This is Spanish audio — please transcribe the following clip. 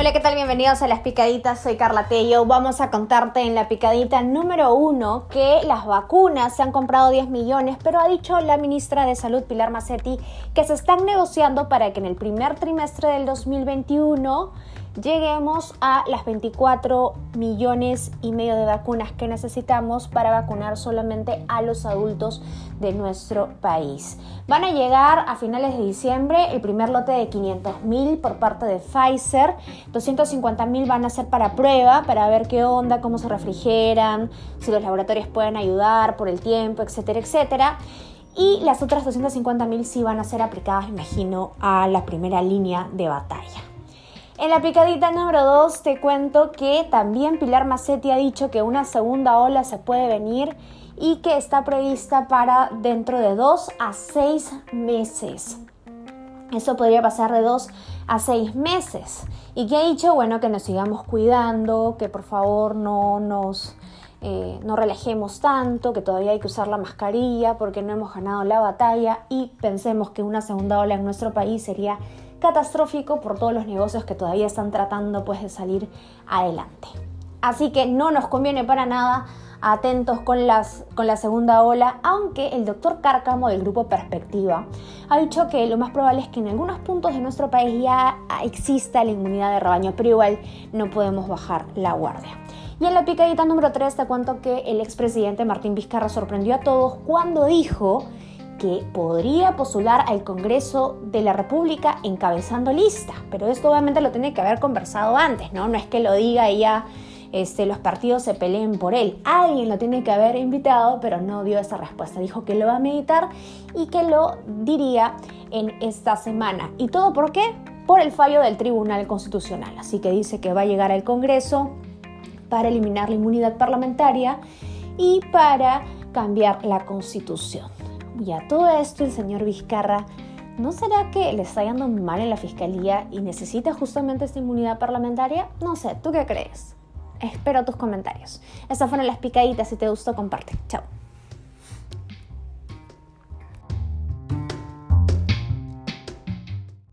Hola, ¿qué tal? Bienvenidos a Las Picaditas, soy Carla Tello. Vamos a contarte en la picadita número uno que las vacunas se han comprado 10 millones, pero ha dicho la ministra de Salud, Pilar Macetti, que se están negociando para que en el primer trimestre del 2021 lleguemos a las 24 millones y medio de vacunas que necesitamos para vacunar solamente a los adultos de nuestro país. Van a llegar a finales de diciembre el primer lote de 500 mil por parte de Pfizer, 250 mil van a ser para prueba, para ver qué onda, cómo se refrigeran, si los laboratorios pueden ayudar por el tiempo, etcétera, etcétera. Y las otras 250 mil sí van a ser aplicadas, imagino, a la primera línea de batalla. En la picadita número 2 te cuento que también Pilar Macetti ha dicho que una segunda ola se puede venir y que está prevista para dentro de 2 a 6 meses. Eso podría pasar de 2 a 6 meses. ¿Y que ha dicho? Bueno, que nos sigamos cuidando, que por favor no nos... Eh, no relajemos tanto, que todavía hay que usar la mascarilla porque no hemos ganado la batalla y pensemos que una segunda ola en nuestro país sería catastrófico por todos los negocios que todavía están tratando pues de salir adelante. Así que no nos conviene para nada atentos con, las, con la segunda ola, aunque el doctor Cárcamo del grupo Perspectiva ha dicho que lo más probable es que en algunos puntos de nuestro país ya exista la inmunidad de rebaño, pero igual no podemos bajar la guardia. Y en la picadita número 3 te cuento que el expresidente Martín Vizcarra sorprendió a todos cuando dijo que podría postular al Congreso de la República encabezando lista. Pero esto obviamente lo tiene que haber conversado antes, ¿no? No es que lo diga ya este, los partidos se peleen por él. Alguien lo tiene que haber invitado, pero no dio esa respuesta. Dijo que lo va a meditar y que lo diría en esta semana. ¿Y todo por qué? Por el fallo del Tribunal Constitucional. Así que dice que va a llegar al Congreso para eliminar la inmunidad parlamentaria y para cambiar la Constitución. Y a todo esto el señor Vizcarra, ¿no será que le está yendo mal en la fiscalía y necesita justamente esta inmunidad parlamentaria? No sé, ¿tú qué crees? Espero tus comentarios. Estas fueron las picaditas, si te gustó comparte. Chao.